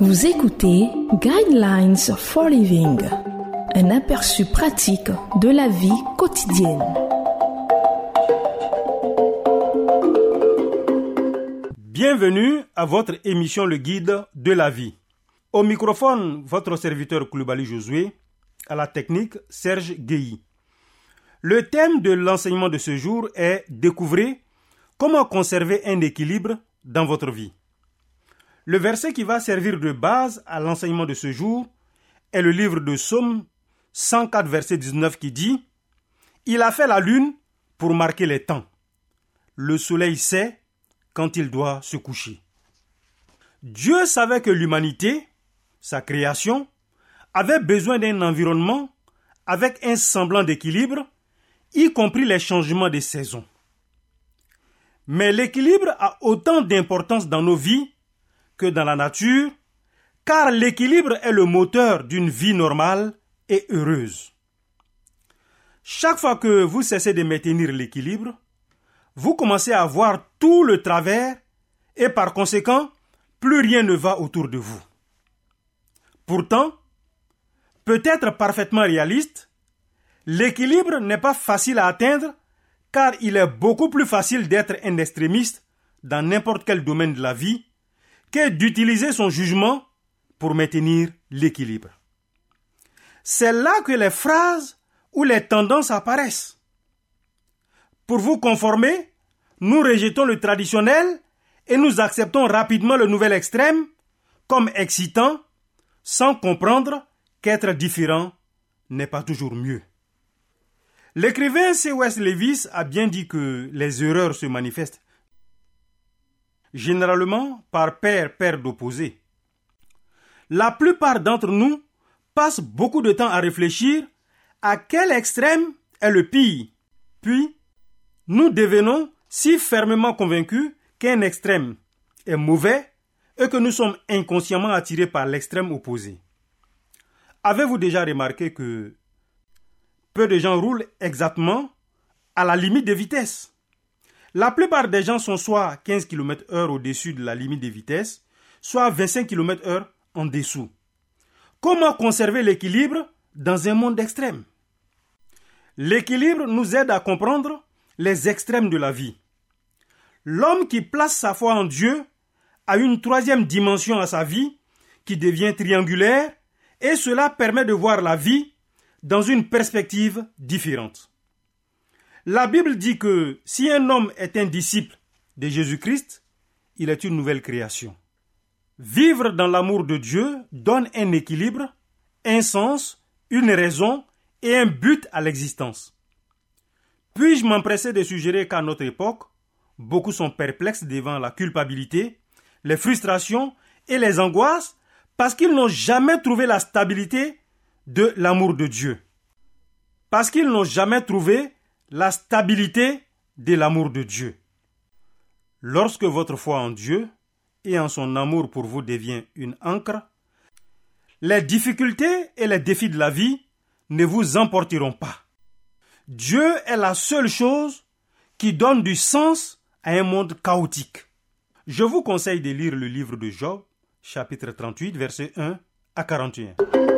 Vous écoutez Guidelines for Living, un aperçu pratique de la vie quotidienne. Bienvenue à votre émission Le Guide de la vie. Au microphone, votre serviteur Koulibaly Josué, à la technique Serge Guéhi. Le thème de l'enseignement de ce jour est Découvrez comment conserver un équilibre dans votre vie. Le verset qui va servir de base à l'enseignement de ce jour est le livre de Psaume 104, verset 19 qui dit Il a fait la lune pour marquer les temps. Le soleil sait quand il doit se coucher. Dieu savait que l'humanité, sa création, avait besoin d'un environnement avec un semblant d'équilibre, y compris les changements des saisons. Mais l'équilibre a autant d'importance dans nos vies que dans la nature, car l'équilibre est le moteur d'une vie normale et heureuse. Chaque fois que vous cessez de maintenir l'équilibre, vous commencez à voir tout le travers et par conséquent, plus rien ne va autour de vous. Pourtant, peut-être parfaitement réaliste, l'équilibre n'est pas facile à atteindre car il est beaucoup plus facile d'être un extrémiste dans n'importe quel domaine de la vie que d'utiliser son jugement pour maintenir l'équilibre. C'est là que les phrases ou les tendances apparaissent. Pour vous conformer, nous rejetons le traditionnel et nous acceptons rapidement le nouvel extrême comme excitant sans comprendre qu'être différent n'est pas toujours mieux. L'écrivain C. West Levis a bien dit que les erreurs se manifestent généralement par paire-paire d'opposés. La plupart d'entre nous passent beaucoup de temps à réfléchir à quel extrême est le pire. Puis, nous devenons si fermement convaincus qu'un extrême est mauvais et que nous sommes inconsciemment attirés par l'extrême opposé. Avez-vous déjà remarqué que peu de gens roulent exactement à la limite de vitesse la plupart des gens sont soit 15 km heure au-dessus de la limite de vitesse, soit 25 km heure en dessous. Comment conserver l'équilibre dans un monde extrême? L'équilibre nous aide à comprendre les extrêmes de la vie. L'homme qui place sa foi en Dieu a une troisième dimension à sa vie qui devient triangulaire et cela permet de voir la vie dans une perspective différente. La Bible dit que si un homme est un disciple de Jésus-Christ, il est une nouvelle création. Vivre dans l'amour de Dieu donne un équilibre, un sens, une raison et un but à l'existence. Puis-je m'empresser de suggérer qu'à notre époque, beaucoup sont perplexes devant la culpabilité, les frustrations et les angoisses parce qu'ils n'ont jamais trouvé la stabilité de l'amour de Dieu. Parce qu'ils n'ont jamais trouvé la stabilité de l'amour de Dieu. Lorsque votre foi en Dieu et en son amour pour vous devient une encre, les difficultés et les défis de la vie ne vous emporteront pas. Dieu est la seule chose qui donne du sens à un monde chaotique. Je vous conseille de lire le livre de Job, chapitre 38, versets 1 à 41.